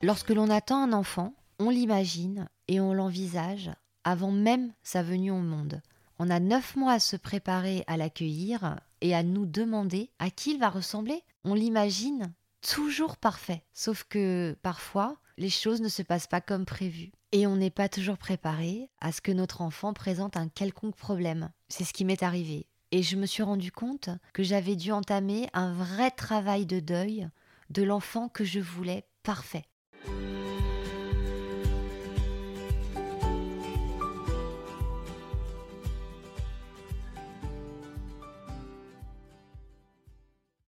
Lorsque l'on attend un enfant, on l'imagine et on l'envisage avant même sa venue au monde. On a neuf mois à se préparer à l'accueillir et à nous demander à qui il va ressembler. On l'imagine toujours parfait, sauf que parfois les choses ne se passent pas comme prévu. Et on n'est pas toujours préparé à ce que notre enfant présente un quelconque problème. C'est ce qui m'est arrivé. Et je me suis rendu compte que j'avais dû entamer un vrai travail de deuil de l'enfant que je voulais parfait. Thank you.